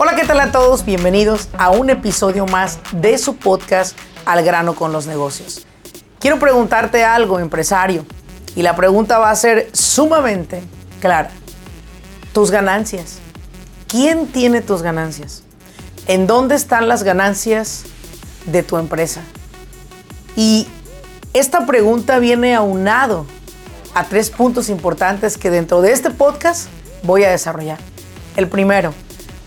Hola, ¿qué tal a todos? Bienvenidos a un episodio más de su podcast Al grano con los negocios. Quiero preguntarte algo, empresario, y la pregunta va a ser sumamente clara. Tus ganancias. ¿Quién tiene tus ganancias? ¿En dónde están las ganancias de tu empresa? Y esta pregunta viene aunado a tres puntos importantes que dentro de este podcast voy a desarrollar. El primero,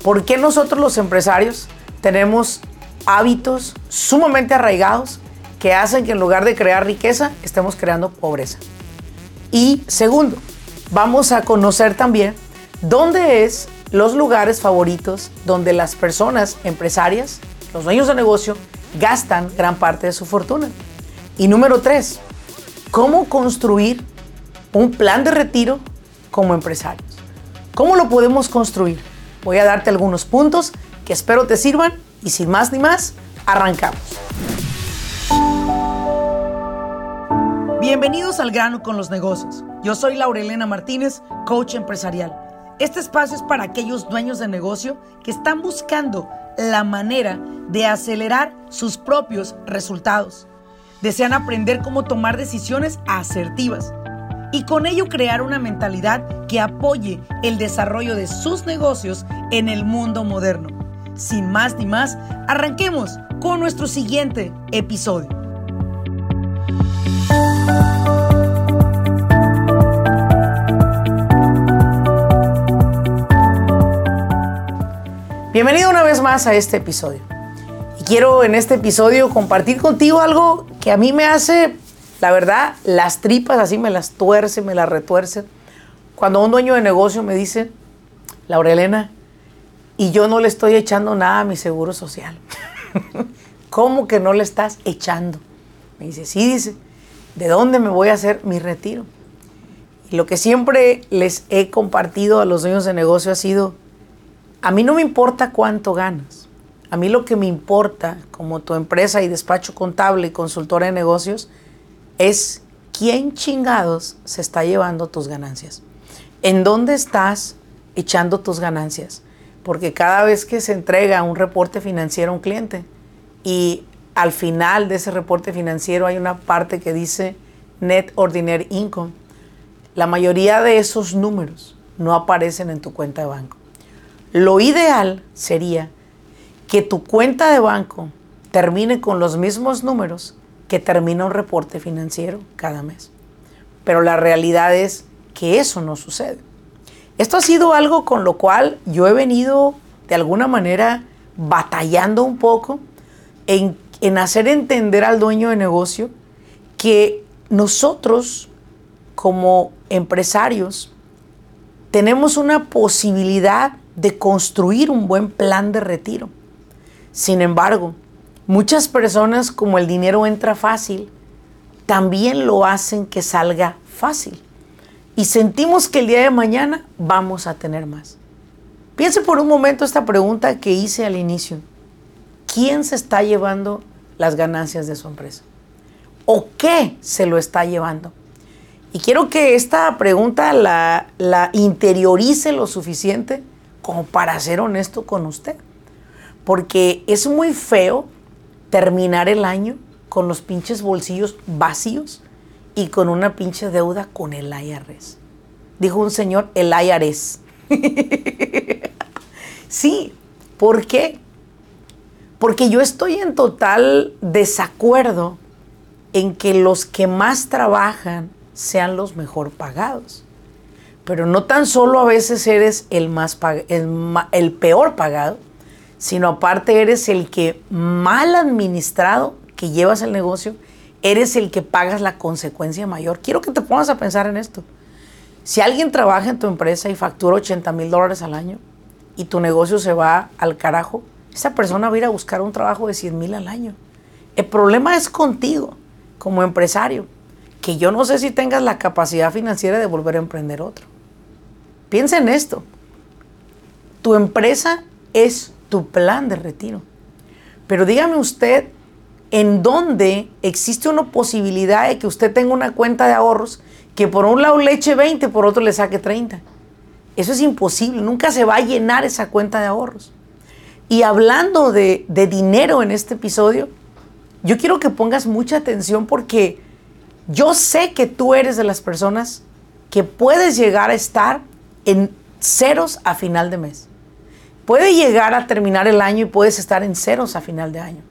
¿Por qué nosotros los empresarios tenemos hábitos sumamente arraigados que hacen que en lugar de crear riqueza estemos creando pobreza? Y segundo, vamos a conocer también dónde es los lugares favoritos donde las personas empresarias, los dueños de negocio, gastan gran parte de su fortuna. Y número tres, cómo construir un plan de retiro como empresarios. ¿Cómo lo podemos construir? Voy a darte algunos puntos que espero te sirvan y sin más ni más, arrancamos. Bienvenidos al grano con los negocios. Yo soy Laurelena Martínez, coach empresarial. Este espacio es para aquellos dueños de negocio que están buscando la manera de acelerar sus propios resultados. Desean aprender cómo tomar decisiones asertivas y con ello crear una mentalidad que apoye el desarrollo de sus negocios en el mundo moderno. Sin más ni más, arranquemos con nuestro siguiente episodio. Bienvenido una vez más a este episodio. Y quiero en este episodio compartir contigo algo que a mí me hace la verdad, las tripas así me las tuerce, me las retuerce. Cuando un dueño de negocio me dice, Laurelena, y yo no le estoy echando nada a mi seguro social. ¿Cómo que no le estás echando? Me dice, sí, dice, ¿de dónde me voy a hacer mi retiro? Y lo que siempre les he compartido a los dueños de negocio ha sido, a mí no me importa cuánto ganas. A mí lo que me importa como tu empresa y despacho contable y consultora de negocios es quién chingados se está llevando tus ganancias. ¿En dónde estás echando tus ganancias? Porque cada vez que se entrega un reporte financiero a un cliente y al final de ese reporte financiero hay una parte que dice Net Ordinary Income, la mayoría de esos números no aparecen en tu cuenta de banco. Lo ideal sería que tu cuenta de banco termine con los mismos números que termina un reporte financiero cada mes. Pero la realidad es que eso no sucede. Esto ha sido algo con lo cual yo he venido de alguna manera batallando un poco en, en hacer entender al dueño de negocio que nosotros como empresarios tenemos una posibilidad de construir un buen plan de retiro. Sin embargo, Muchas personas, como el dinero entra fácil, también lo hacen que salga fácil. Y sentimos que el día de mañana vamos a tener más. Piense por un momento esta pregunta que hice al inicio. ¿Quién se está llevando las ganancias de su empresa? ¿O qué se lo está llevando? Y quiero que esta pregunta la, interiorice lo suficiente como para ser honesto con usted. Porque es muy feo terminar el año con los pinches bolsillos vacíos y con una pinche deuda con el IRS. Dijo un señor, el IRS. sí, ¿por qué? Porque yo estoy en total desacuerdo en que los que más trabajan sean los mejor pagados. Pero no tan solo a veces eres el, más el, el peor pagado, sino aparte eres el que mal administrado que llevas el negocio, eres el que pagas la consecuencia mayor. Quiero que te pongas a pensar en esto. Si alguien trabaja en tu empresa y factura 80 mil dólares al año y tu negocio se va al carajo, esa persona va a ir a buscar un trabajo de 100 mil al año. El problema es contigo, como empresario, que yo no sé si tengas la capacidad financiera de volver a emprender otro. Piensa en esto. Tu empresa es tu plan de retiro. Pero dígame usted, ¿en dónde existe una posibilidad de que usted tenga una cuenta de ahorros que por un lado le eche 20, por otro le saque 30? Eso es imposible, nunca se va a llenar esa cuenta de ahorros. Y hablando de, de dinero en este episodio, yo quiero que pongas mucha atención porque yo sé que tú eres de las personas que puedes llegar a estar en ceros a final de mes. Puede llegar a terminar el año y puedes estar en ceros a final de año.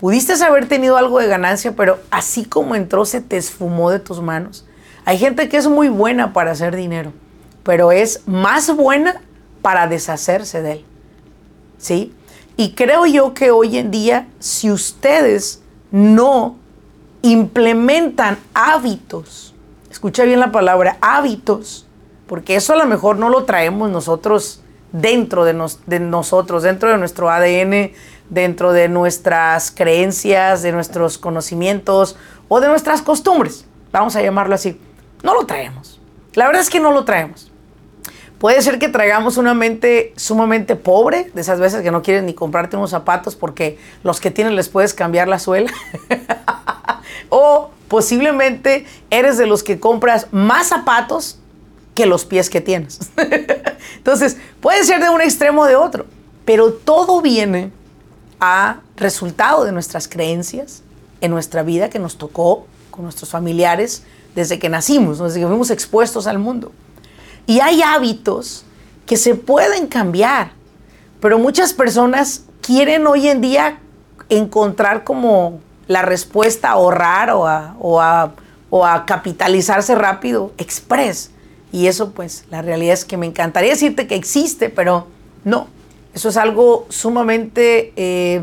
Pudiste haber tenido algo de ganancia, pero así como entró se te esfumó de tus manos. Hay gente que es muy buena para hacer dinero, pero es más buena para deshacerse de él. ¿Sí? Y creo yo que hoy en día, si ustedes no implementan hábitos, escucha bien la palabra, hábitos, porque eso a lo mejor no lo traemos nosotros dentro de, de nosotros, dentro de nuestro ADN, dentro de nuestras creencias, de nuestros conocimientos o de nuestras costumbres, vamos a llamarlo así. No lo traemos. La verdad es que no lo traemos. Puede ser que traigamos una mente sumamente pobre, de esas veces que no quieres ni comprarte unos zapatos porque los que tienes les puedes cambiar la suela. o posiblemente eres de los que compras más zapatos que los pies que tienes. Entonces, puede ser de un extremo o de otro, pero todo viene a resultado de nuestras creencias en nuestra vida que nos tocó con nuestros familiares desde que nacimos, desde que fuimos expuestos al mundo. Y hay hábitos que se pueden cambiar, pero muchas personas quieren hoy en día encontrar como la respuesta a ahorrar o a, o a, o a capitalizarse rápido, express. Y eso pues la realidad es que me encantaría decirte que existe, pero no. Eso es algo sumamente... Eh,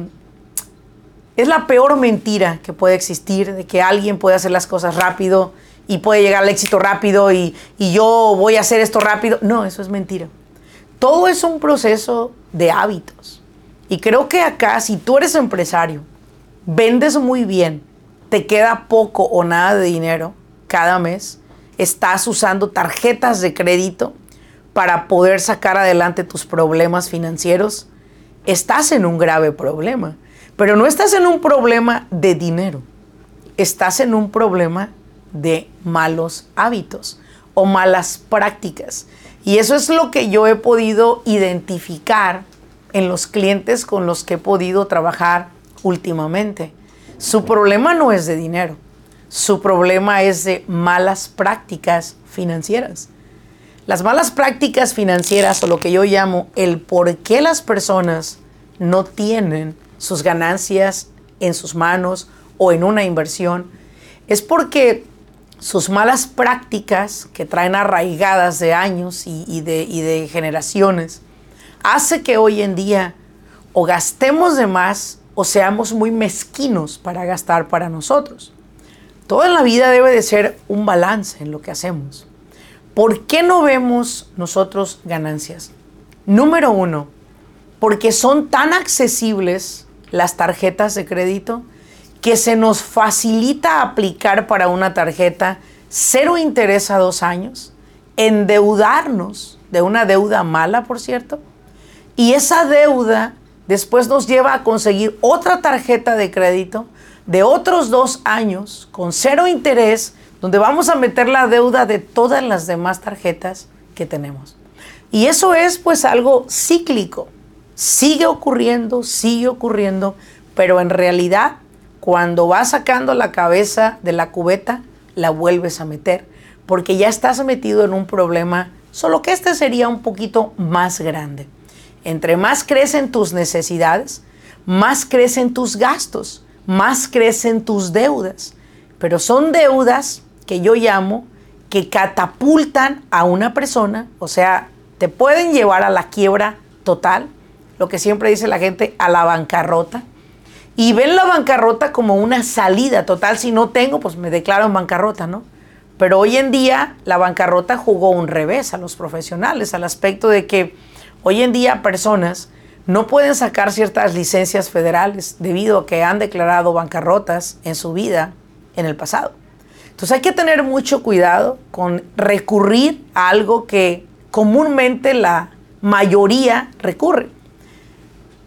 es la peor mentira que puede existir, de que alguien puede hacer las cosas rápido y puede llegar al éxito rápido y, y yo voy a hacer esto rápido. No, eso es mentira. Todo es un proceso de hábitos. Y creo que acá, si tú eres empresario, vendes muy bien, te queda poco o nada de dinero cada mes, estás usando tarjetas de crédito para poder sacar adelante tus problemas financieros, estás en un grave problema. Pero no estás en un problema de dinero, estás en un problema de malos hábitos o malas prácticas. Y eso es lo que yo he podido identificar en los clientes con los que he podido trabajar últimamente. Su problema no es de dinero, su problema es de malas prácticas financieras. Las malas prácticas financieras o lo que yo llamo el por qué las personas no tienen sus ganancias en sus manos o en una inversión es porque sus malas prácticas que traen arraigadas de años y, de, y de generaciones hace que hoy en día o gastemos de más o seamos muy mezquinos para gastar para nosotros. Toda la vida debe de ser un balance en lo que hacemos. ¿Por qué no vemos nosotros ganancias? Número uno, porque son tan accesibles las tarjetas de crédito que se nos facilita aplicar para una tarjeta cero interés a dos años, endeudarnos de una deuda mala, por cierto, y esa deuda después nos lleva a conseguir otra tarjeta de crédito de otros dos años con cero interés donde vamos a meter la deuda de todas las demás tarjetas que tenemos. Y eso es pues algo cíclico. Sigue ocurriendo, sigue ocurriendo, pero en realidad cuando vas sacando la cabeza de la cubeta, la vuelves a meter, porque ya estás metido en un problema, solo que este sería un poquito más grande. Entre más crecen tus necesidades, más crecen tus gastos, más crecen tus deudas. Pero son deudas que yo llamo que catapultan a una persona, o sea, te pueden llevar a la quiebra total, lo que siempre dice la gente, a la bancarrota. Y ven la bancarrota como una salida total. Si no tengo, pues me declaro en bancarrota, ¿no? Pero hoy en día la bancarrota jugó un revés a los profesionales, al aspecto de que hoy en día personas no pueden sacar ciertas licencias federales debido a que han declarado bancarrotas en su vida en el pasado. Entonces hay que tener mucho cuidado con recurrir a algo que comúnmente la mayoría recurre.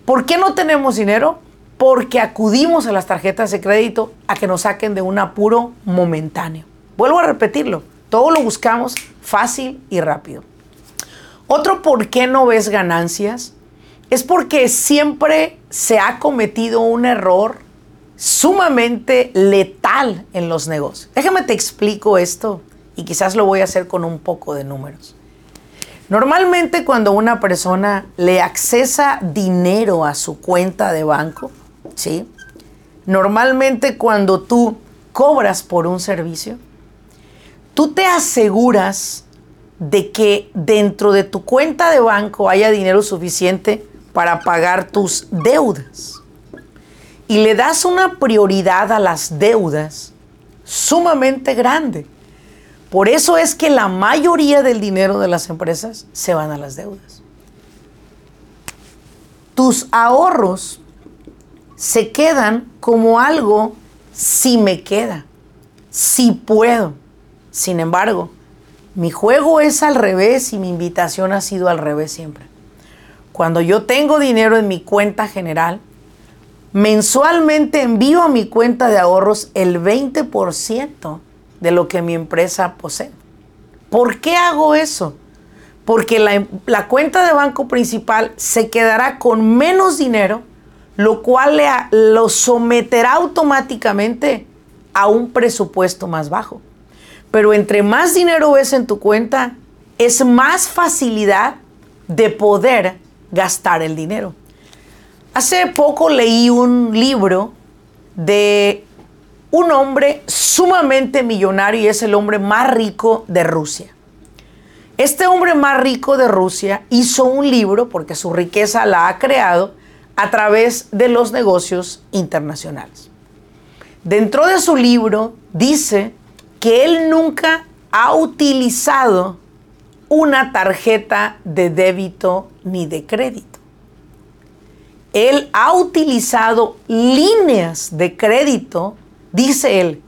¿Por qué no tenemos dinero? Porque acudimos a las tarjetas de crédito a que nos saquen de un apuro momentáneo. Vuelvo a repetirlo, todo lo buscamos fácil y rápido. Otro por qué no ves ganancias es porque siempre se ha cometido un error sumamente letal en los negocios. Déjame te explico esto y quizás lo voy a hacer con un poco de números. Normalmente cuando una persona le accesa dinero a su cuenta de banco, ¿sí? Normalmente cuando tú cobras por un servicio, tú te aseguras de que dentro de tu cuenta de banco haya dinero suficiente para pagar tus deudas. Y le das una prioridad a las deudas sumamente grande. Por eso es que la mayoría del dinero de las empresas se van a las deudas. Tus ahorros se quedan como algo si me queda, si puedo. Sin embargo, mi juego es al revés y mi invitación ha sido al revés siempre. Cuando yo tengo dinero en mi cuenta general, mensualmente envío a mi cuenta de ahorros el 20% de lo que mi empresa posee. ¿Por qué hago eso? Porque la, cuenta de banco principal se quedará con menos dinero, lo cual le, lo someterá automáticamente a un presupuesto más bajo. Pero entre más dinero ves en tu cuenta, es más facilidad de poder gastar el dinero. Hace poco leí un libro de un hombre sumamente millonario y es el hombre más rico de Rusia. Este hombre más rico de Rusia hizo un libro, porque su riqueza la ha creado, a través de los negocios internacionales. Dentro de su libro dice que él nunca ha utilizado una tarjeta de débito ni de crédito. Él ha utilizado líneas de crédito, dice él.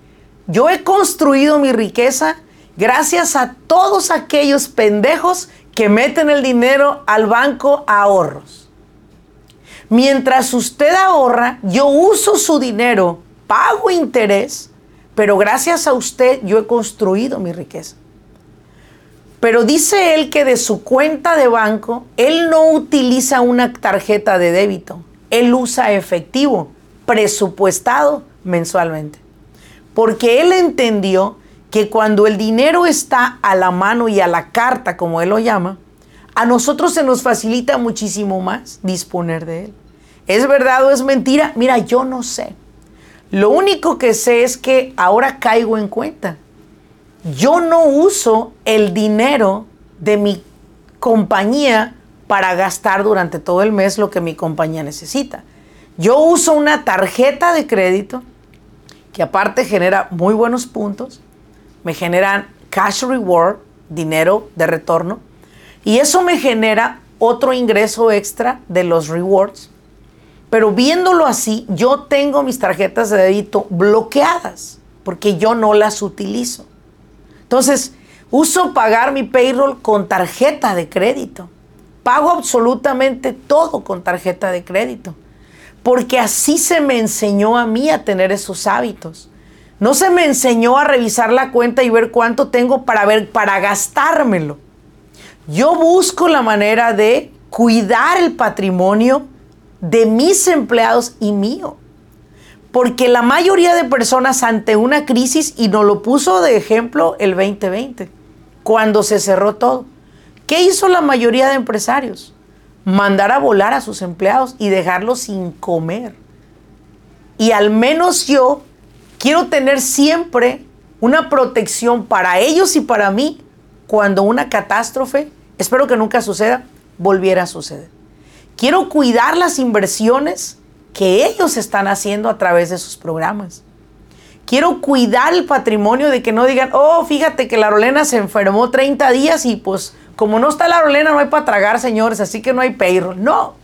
Yo he construido mi riqueza gracias a todos aquellos pendejos que meten el dinero al banco ahorros. Mientras usted ahorra, yo uso su dinero, pago interés, pero gracias a usted yo he construido mi riqueza. Pero dice él que de su cuenta de banco, él no utiliza una tarjeta de débito, él usa efectivo, presupuestado mensualmente. Porque él entendió que cuando el dinero está a la mano y a la carta, como él lo llama, a nosotros se nos facilita muchísimo más disponer de él. ¿Es verdad o es mentira? Mira, yo no sé. Lo único que sé es que ahora caigo en cuenta yo no uso el dinero de mi compañía para gastar durante todo el mes lo que mi compañía necesita. Yo uso una tarjeta de crédito que aparte genera muy buenos puntos, me generan cash reward, dinero de retorno, y eso me genera otro ingreso extra de los rewards. Pero viéndolo así, yo tengo mis tarjetas de débito bloqueadas porque yo no las utilizo. Entonces, uso pagar mi payroll con tarjeta de crédito. Pago absolutamente todo con tarjeta de crédito. Porque así se me enseñó a mí a tener esos hábitos. No se me enseñó a revisar la cuenta y ver cuánto tengo para ver para gastármelo. Yo busco la manera de cuidar el patrimonio de mis empleados y mío. Porque la mayoría de personas ante una crisis, y nos lo puso de ejemplo el 2020, cuando se cerró todo, ¿qué hizo la mayoría de empresarios? Mandar a volar a sus empleados y dejarlos sin comer. Y al menos yo quiero tener siempre una protección para ellos y para mí cuando una catástrofe, espero que nunca suceda, volviera a suceder. Quiero cuidar las inversiones que ellos están haciendo a través de sus programas. Quiero cuidar el patrimonio de que no digan, oh, fíjate que la Rolena se enfermó 30 días y pues como no está la Rolena no hay para tragar, señores, así que no hay payroll. No,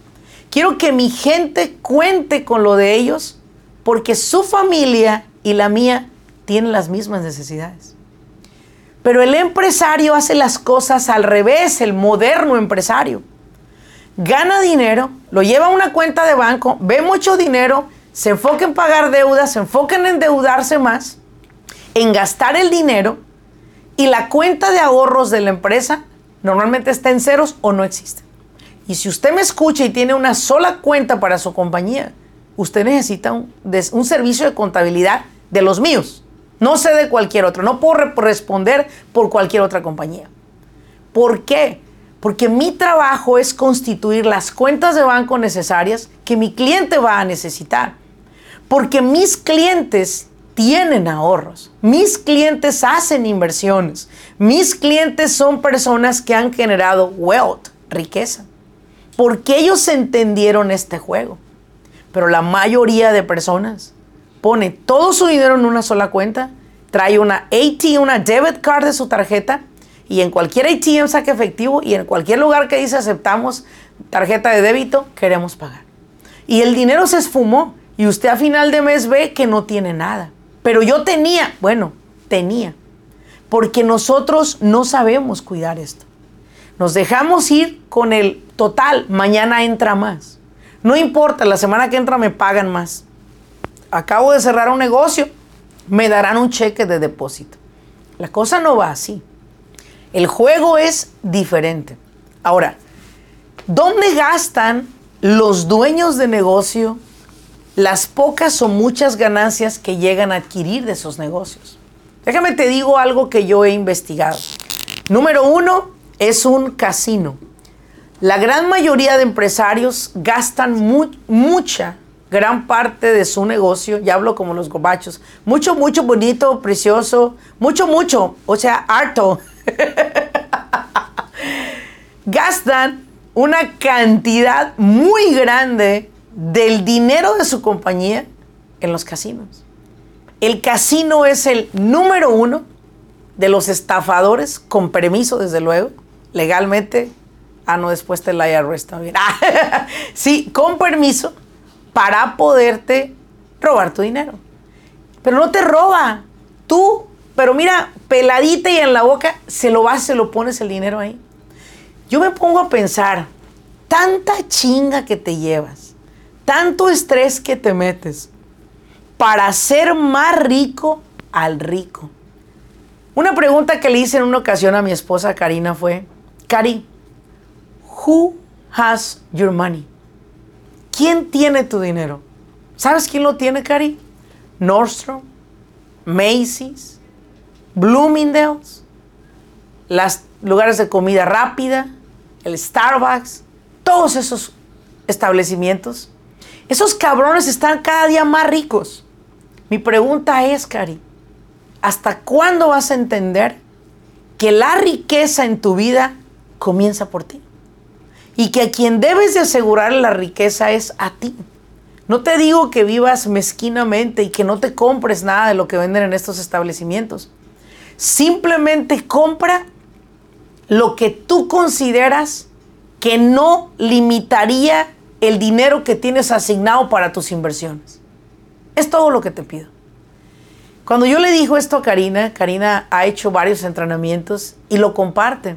quiero que mi gente cuente con lo de ellos porque su familia y la mía tienen las mismas necesidades. Pero el empresario hace las cosas al revés, el moderno empresario gana dinero, lo lleva a una cuenta de banco, ve mucho dinero, se enfoca en pagar deudas, se enfoca en endeudarse más, en gastar el dinero y la cuenta de ahorros de la empresa normalmente está en ceros o no existe. Y si usted me escucha y tiene una sola cuenta para su compañía, usted necesita un, un servicio de contabilidad de los míos. No sé de cualquier otro. No puedo responder por cualquier otra compañía. ¿Por qué? Porque mi trabajo es constituir las cuentas de banco necesarias que mi cliente va a necesitar. Porque mis clientes tienen ahorros. Mis clientes hacen inversiones. Mis clientes son personas que han generado wealth, riqueza. Porque ellos entendieron este juego. Pero la mayoría de personas pone todo su dinero en una sola cuenta, trae una AT, una debit card de su tarjeta y en cualquier ATM saque efectivo y en cualquier lugar que dice aceptamos tarjeta de débito, queremos pagar. Y el dinero se esfumó y usted a final de mes ve que no tiene nada. Pero yo tenía, bueno, tenía, porque nosotros no sabemos cuidar esto. Nos dejamos ir con el total, mañana entra más. No importa, la semana que entra me pagan más. Acabo de cerrar un negocio, me darán un cheque de depósito. La cosa no va así. El juego es diferente. Ahora, ¿dónde gastan los dueños de negocio las pocas o muchas ganancias que llegan a adquirir de esos negocios? Déjame te digo algo que yo he investigado. Número uno, es un casino. La gran mayoría de empresarios gastan mucha, gran parte de su negocio, ya hablo como los gobachos, mucho, mucho bonito, precioso, mucho, mucho, o sea, harto. gastan una cantidad muy grande del dinero de su compañía en los casinos. El casino es el número uno de los estafadores, con permiso desde luego, legalmente Ah, no, después te la IRS también. sí, con permiso para poderte robar tu dinero. Pero no te roba. Tú, pero mira, peladita y en la boca, se lo vas, se lo pones el dinero ahí. Yo me pongo a pensar, tanta chinga que te llevas, tanto estrés que te metes para ser más rico al rico. Una pregunta que le hice en una ocasión a mi esposa Karina fue, Cari, Who has your money? ¿Quién tiene tu dinero? ¿Sabes quién lo tiene, Cari? Nordstrom, Macy's, Bloomingdale's, los lugares de comida rápida, el Starbucks, todos esos establecimientos. Esos cabrones están cada día más ricos. Mi pregunta es, Cari, ¿hasta cuándo vas a entender que la riqueza en tu vida comienza por ti? Y que a quien debes de asegurar la riqueza es a ti. No te digo que vivas mezquinamente y que no te compres nada de lo que venden en estos establecimientos. Simplemente compra lo que tú consideras que no limitaría el dinero que tienes asignado para tus inversiones. Es todo lo que te pido. Cuando yo le dijo esto a Karina, Karina ha hecho varios entrenamientos y lo comparte.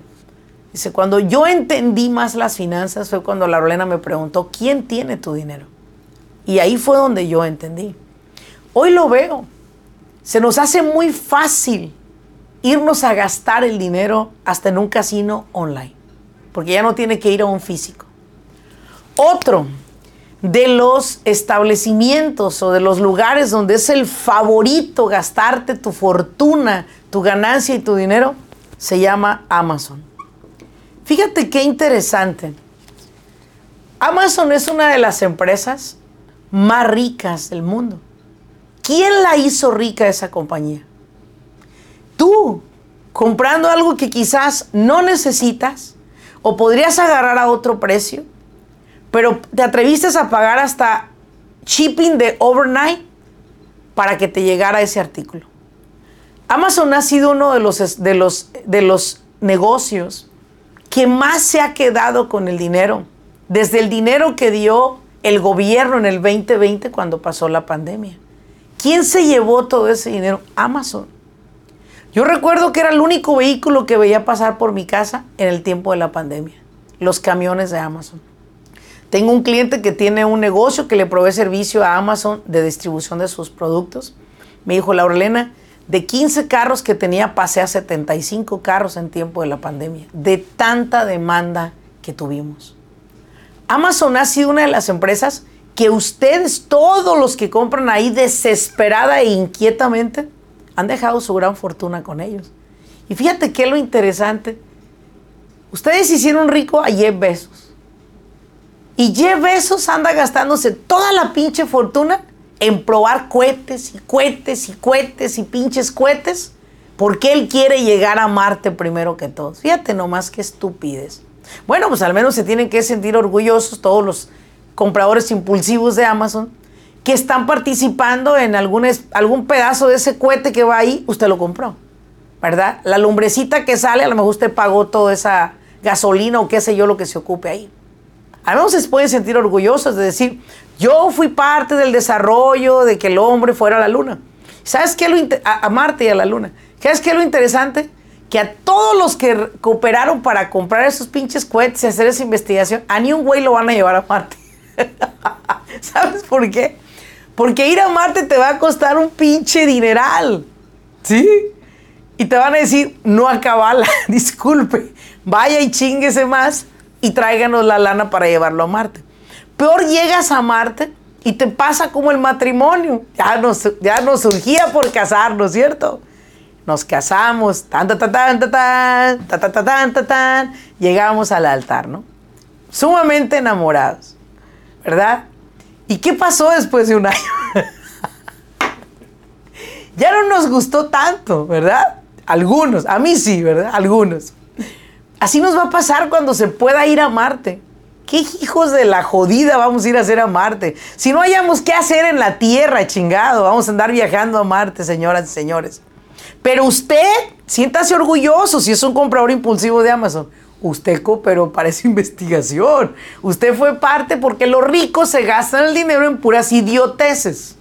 Dice, cuando yo entendí más las finanzas fue cuando la Lorena me preguntó, ¿quién tiene tu dinero? Y ahí fue donde yo entendí. Hoy lo veo. Se nos hace muy fácil irnos a gastar el dinero hasta en un casino online, porque ya no tiene que ir a un físico. Otro de los establecimientos o de los lugares donde es el favorito gastarte tu fortuna, tu ganancia y tu dinero, se llama Amazon. Fíjate qué interesante. Amazon es una de las empresas más ricas del mundo. ¿Quién la hizo rica esa compañía? Tú, comprando algo que quizás no necesitas o podrías agarrar a otro precio, pero te atreviste a pagar hasta shipping de overnight para que te llegara ese artículo. Amazon ha sido uno de los, de los, de los negocios que más se ha quedado con el dinero, desde el dinero que dio el gobierno en el 2020 cuando pasó la pandemia. ¿Quién se llevó todo ese dinero? Amazon. Yo recuerdo que era el único vehículo que veía pasar por mi casa en el tiempo de la pandemia, los camiones de Amazon. Tengo un cliente que tiene un negocio que le provee servicio a Amazon de distribución de sus productos. Me dijo, Laurelena, de 15 carros que tenía, pasé a 75 carros en tiempo de la pandemia, de tanta demanda que tuvimos. Amazon ha sido una de las empresas que ustedes, todos los que compran ahí desesperada e inquietamente, han dejado su gran fortuna con ellos. Y fíjate qué lo interesante. Ustedes hicieron rico a Jeff Bezos. Y Jeff Bezos anda gastándose toda la pinche fortuna en probar cohetes y cohetes y cohetes y pinches cohetes porque él quiere llegar a Marte primero que todos. Fíjate nomás qué estupidez. Bueno, pues al menos se tienen que sentir orgullosos todos los compradores impulsivos de Amazon que están participando en algún, algún pedazo de ese cohete que va ahí, usted lo compró, ¿verdad? La lumbrecita que sale, a lo mejor usted pagó toda esa gasolina o qué sé yo lo que se ocupe ahí. Al menos se pueden sentir orgullosos de decir, yo fui parte del desarrollo de que el hombre fuera a la luna. ¿Sabes qué? Lo a, a Marte y a la luna. ¿Sabes qué es lo interesante? Que a todos los que cooperaron para comprar esos pinches cohetes y hacer esa investigación, a ni un güey lo van a llevar a Marte. ¿Sabes por qué? Porque ir a Marte te va a costar un pinche dineral. ¿Sí? Y te van a decir, no acabala, disculpe, vaya y chinguese más y tráiganos la lana para llevarlo a Marte. Peor llegas a Marte y te pasa como el matrimonio. Ya nos, ya nos surgía por casarnos, ¿cierto? Nos casamos, tan, tan, tan, tan, tan, tan, tan, tan, tan, tan, llegamos al altar, ¿no? Sumamente enamorados, ¿verdad? ¿Y qué pasó después de un año? ya no nos gustó tanto, ¿verdad? Algunos, a mí sí, ¿verdad? Algunos. Así nos va a pasar cuando se pueda ir a Marte. ¿Qué hijos de la jodida vamos a ir a hacer a Marte? Si no hayamos qué hacer en la Tierra, chingado, vamos a andar viajando a Marte, señoras y señores. Pero usted, siéntase orgulloso si es un comprador impulsivo de Amazon. Usted cooperó para esa investigación. Usted fue parte porque los ricos se gastan el dinero en puras idioteces.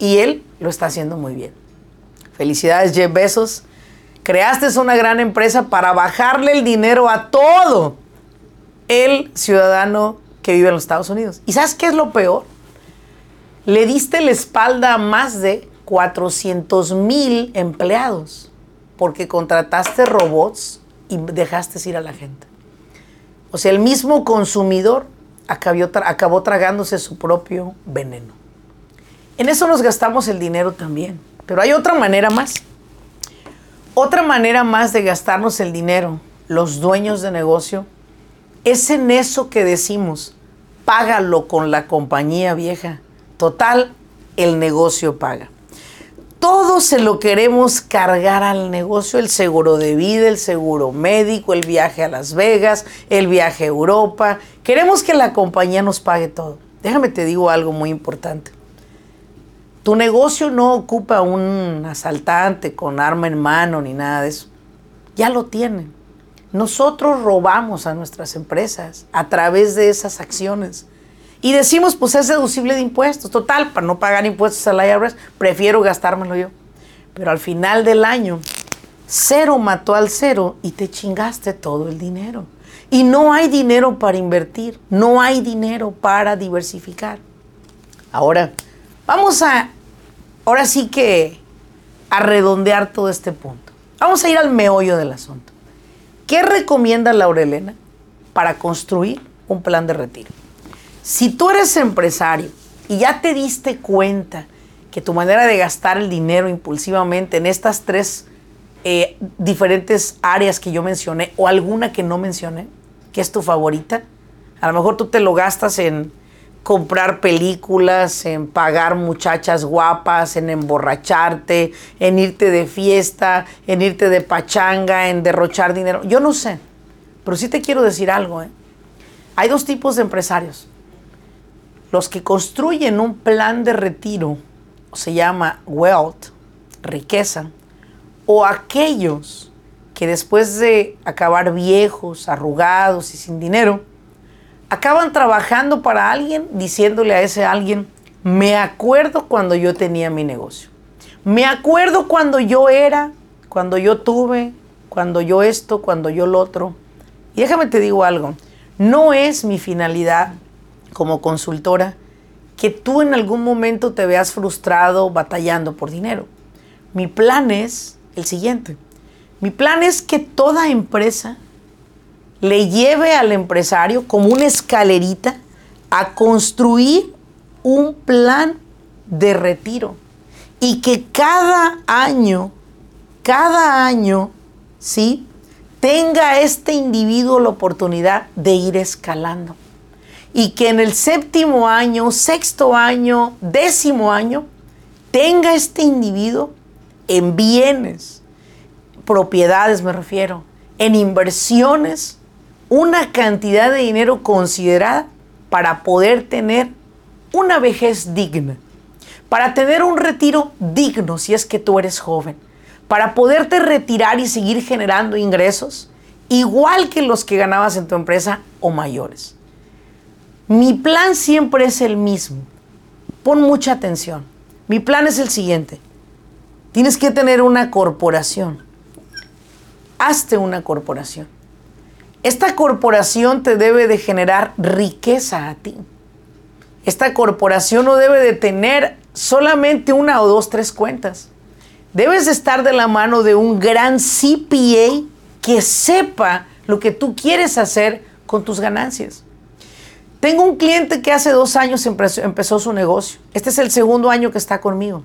Y él lo está haciendo muy bien. Felicidades, Jeff Bezos. Creaste una gran empresa para bajarle el dinero a todo el ciudadano que vive en los Estados Unidos. ¿Y sabes qué es lo peor? Le diste la espalda a más de 400 mil empleados porque contrataste robots y dejaste ir a la gente. O sea, el mismo consumidor acabó, acabó tragándose su propio veneno. En eso nos gastamos el dinero también. Pero hay otra manera más. Otra manera más de gastarnos el dinero, los dueños de negocio, es en eso que decimos, págalo con la compañía vieja. Total, el negocio paga todo se lo queremos cargar al negocio, el seguro de vida, el seguro médico, el viaje a Las Vegas, el viaje a Europa. Queremos que la compañía nos pague todo. Déjame te digo algo muy importante. Tu negocio no ocupa un asaltante con arma en mano ni nada de eso. Ya lo tienen. Nosotros robamos a nuestras empresas a través de esas acciones. Y decimos, pues es deducible de impuestos. Total, para no pagar impuestos al IRS, prefiero gastármelo yo. Pero al final del año, cero mató al cero y te chingaste todo el dinero. Y no hay dinero para invertir, no hay dinero para diversificar. Ahora, vamos a, ahora sí que, a redondear todo este punto. Vamos a ir al meollo del asunto. ¿Qué recomienda Laurelena para construir un plan de retiro? Si tú eres empresario y ya te diste cuenta que tu manera de gastar el dinero impulsivamente en estas tres eh, diferentes áreas que yo mencioné o alguna que no mencioné, que es tu favorita, a lo mejor tú te lo gastas en comprar películas, en pagar muchachas guapas, en emborracharte, en irte de fiesta, en irte de pachanga, en derrochar dinero. Yo no sé, pero sí te quiero decir algo. ¿eh? Hay dos tipos de empresarios los que construyen un plan de retiro, se llama wealth, riqueza, o aquellos que después de acabar viejos, arrugados y sin dinero, acaban trabajando para alguien diciéndole a ese alguien, me acuerdo cuando yo tenía mi negocio, me acuerdo cuando yo era, cuando yo tuve, cuando yo esto, cuando yo lo otro. Y déjame te digo algo, no es mi finalidad como consultora que tú en algún momento te veas frustrado batallando por dinero. Mi plan es el siguiente. Mi plan es que toda empresa le lleve al empresario como una escalerita a construir un plan de retiro y que cada año, cada año, ¿sí? Tenga este individuo la oportunidad de ir escalando. Y que en el séptimo año, sexto año, décimo año, tenga este individuo en bienes, propiedades me refiero, en inversiones, una cantidad de dinero considerada para poder tener una vejez digna, para tener un retiro digno si es que tú eres joven, para poderte retirar y seguir generando ingresos igual que los que ganabas en tu empresa o mayores. Mi plan siempre es el mismo. Pon mucha atención. Mi plan es el siguiente. Tienes que tener una corporación. Hazte una corporación. Esta corporación te debe de generar riqueza a ti. Esta corporación no debe de tener solamente una o dos, tres cuentas. Debes de estar de la mano de un gran CPA que sepa lo que tú quieres hacer con tus ganancias. Tengo un cliente que hace dos años empezó su negocio. Este es el segundo año que está conmigo.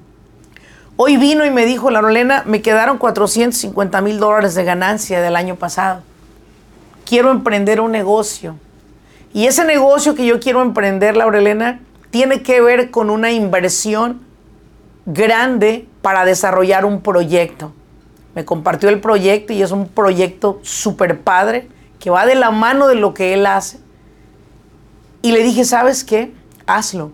Hoy vino y me dijo, Laurelena, me quedaron 450 mil dólares de ganancia del año pasado. Quiero emprender un negocio. Y ese negocio que yo quiero emprender, Laurelena, tiene que ver con una inversión grande para desarrollar un proyecto. Me compartió el proyecto y es un proyecto súper padre que va de la mano de lo que él hace. Y le dije, ¿sabes qué? Hazlo.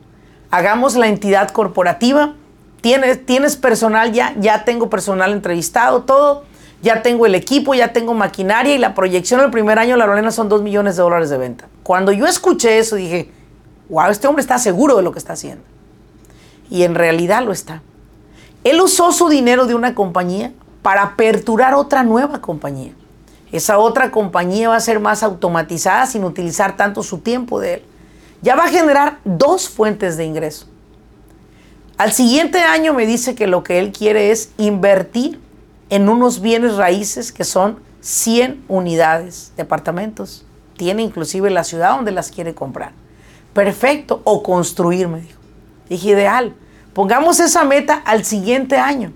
Hagamos la entidad corporativa. ¿Tienes, tienes personal ya? Ya tengo personal entrevistado, todo. Ya tengo el equipo, ya tengo maquinaria y la proyección del primer año de la Lorena son 2 millones de dólares de venta. Cuando yo escuché eso dije, wow, este hombre está seguro de lo que está haciendo. Y en realidad lo está. Él usó su dinero de una compañía para aperturar otra nueva compañía. Esa otra compañía va a ser más automatizada sin utilizar tanto su tiempo de él. Ya va a generar dos fuentes de ingreso. Al siguiente año me dice que lo que él quiere es invertir en unos bienes raíces que son 100 unidades de apartamentos tiene inclusive la ciudad donde las quiere comprar. Perfecto, o construir, me dijo. Dije, ideal. Pongamos esa meta al siguiente año.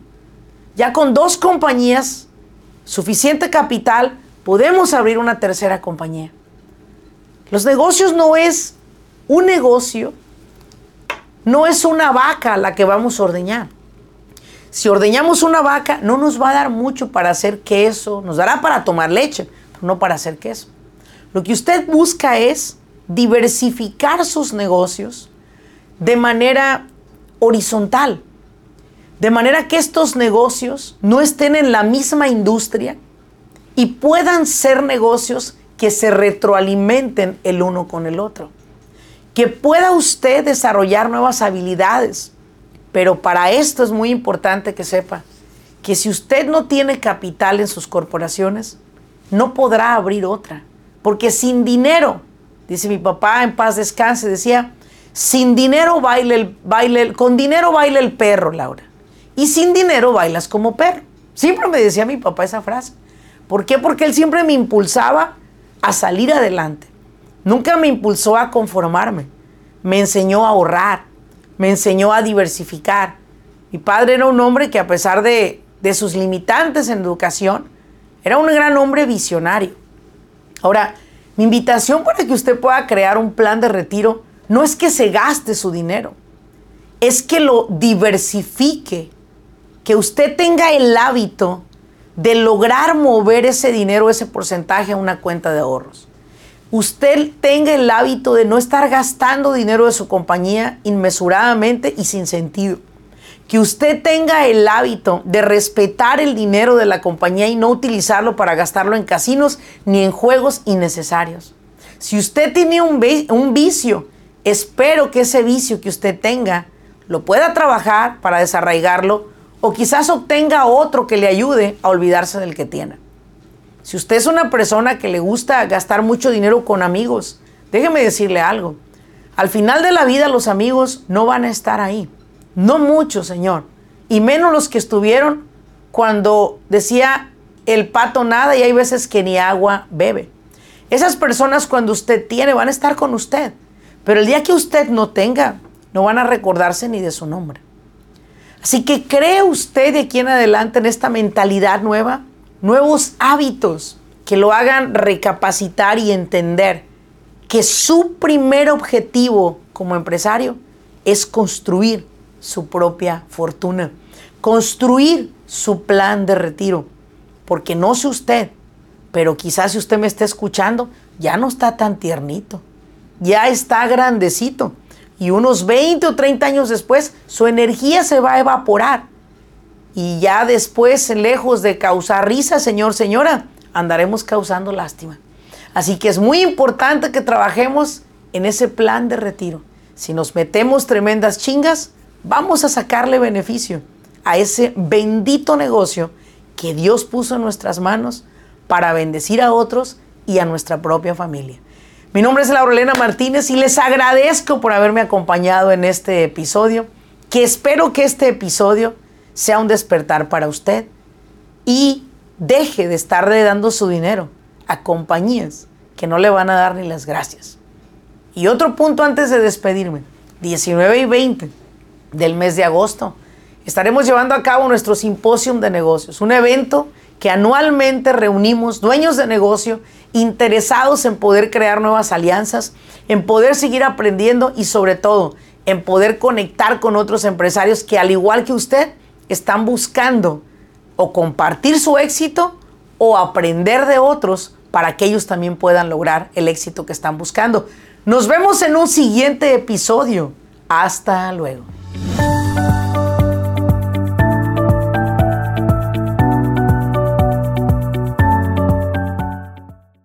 Ya con dos compañías, suficiente capital, podemos abrir una tercera compañía. Los negocios no es un negocio, no es una vaca la que vamos a ordeñar. Si ordeñamos una vaca, no nos va a dar mucho para hacer queso, nos dará para tomar leche, pero no para hacer queso. Lo que usted busca es diversificar sus negocios de manera horizontal, de manera que estos negocios no estén en la misma industria y puedan ser negocios que se retroalimenten el uno con el otro. Que pueda usted desarrollar nuevas habilidades, pero para esto es muy importante que sepa que si usted no tiene capital en sus corporaciones, no podrá abrir otra. Porque sin dinero, dice mi papá en paz descanse, decía, sin dinero baila el, baile con dinero baila el perro, Laura. Y sin dinero bailas como perro. Siempre me decía mi papá esa frase. ¿Por qué? Porque él siempre me impulsaba a salir adelante. Nunca me impulsó a conformarme. Me enseñó a ahorrar. Me enseñó a diversificar. Mi padre era un hombre que a pesar de, de sus limitantes en educación, era un gran hombre visionario. Ahora, mi invitación para que usted pueda crear un plan de retiro no es que se gaste su dinero, es que lo diversifique, que usted tenga el hábito de lograr mover ese dinero, ese porcentaje a una cuenta de ahorros. Usted tenga el hábito de no estar gastando dinero de su compañía inmesuradamente y sin sentido que usted tenga el hábito de respetar el dinero de la compañía y no utilizarlo para gastarlo en casinos ni en juegos innecesarios. Si usted tiene un, un vicio, espero que ese vicio que usted tenga lo pueda trabajar para desarraigarlo o quizás obtenga otro que le ayude a olvidarse del que tiene. Si usted es una persona que le gusta gastar mucho dinero con amigos, déjeme decirle algo. Al final de la vida los amigos no van a estar ahí. No muchos, Señor. Y menos los que estuvieron cuando decía el pato nada y hay veces que ni agua bebe. Esas personas cuando usted tiene van a estar con usted, pero el día que usted no tenga, no van a recordarse ni de su nombre. Así que cree usted de aquí en adelante en esta mentalidad nueva, nuevos hábitos que lo hagan recapacitar y entender que su primer objetivo como empresario es construir su propia fortuna, construir su plan de retiro. Porque no sé usted, pero quizás si usted me está escuchando, ya no está tan tiernito, ya está grandecito. Y unos 20 o 30 años después, su energía se va a evaporar. Y ya después, lejos de causar risa, señor, señora, andaremos causando lástima. Así que es muy importante que trabajemos en ese plan de retiro. Si nos metemos tremendas chingas, vamos a sacarle beneficio a ese bendito negocio que Dios puso en nuestras manos para bendecir a otros y a nuestra propia familia. Mi nombre es Laurelena Martínez y les agradezco por haberme acompañado en este episodio, que espero que este episodio sea un despertar para usted y deje de estarle dando su dinero a compañías que no le van a dar ni las gracias. Y otro punto antes de despedirme, 19 y 20 del mes de agosto, estaremos llevando a cabo nuestro simposium de negocios, un evento que anualmente reunimos dueños de negocio interesados en poder crear nuevas alianzas, en poder seguir aprendiendo y sobre todo en poder conectar con otros empresarios que al igual que usted están buscando o compartir su éxito o aprender de otros para que ellos también puedan lograr el éxito que están buscando. Nos vemos en un siguiente episodio. Hasta luego.